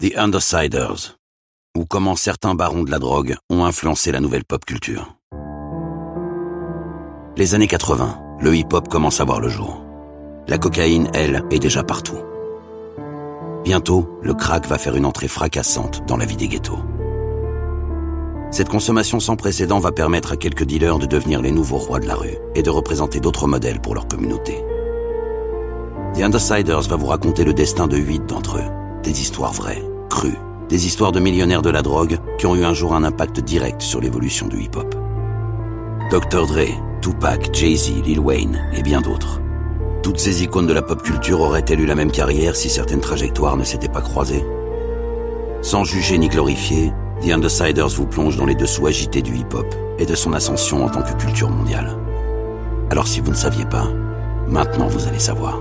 The Undersiders, ou comment certains barons de la drogue ont influencé la nouvelle pop culture. Les années 80, le hip-hop commence à voir le jour. La cocaïne, elle, est déjà partout. Bientôt, le crack va faire une entrée fracassante dans la vie des ghettos. Cette consommation sans précédent va permettre à quelques dealers de devenir les nouveaux rois de la rue et de représenter d'autres modèles pour leur communauté. The Undersiders va vous raconter le destin de huit d'entre eux. Des histoires vraies, des histoires de millionnaires de la drogue qui ont eu un jour un impact direct sur l'évolution du hip-hop. Dr. Dre, Tupac, Jay-Z, Lil Wayne et bien d'autres. Toutes ces icônes de la pop culture auraient-elles eu la même carrière si certaines trajectoires ne s'étaient pas croisées? Sans juger ni glorifier, The Undersiders vous plonge dans les dessous agités du hip-hop et de son ascension en tant que culture mondiale. Alors si vous ne saviez pas, maintenant vous allez savoir.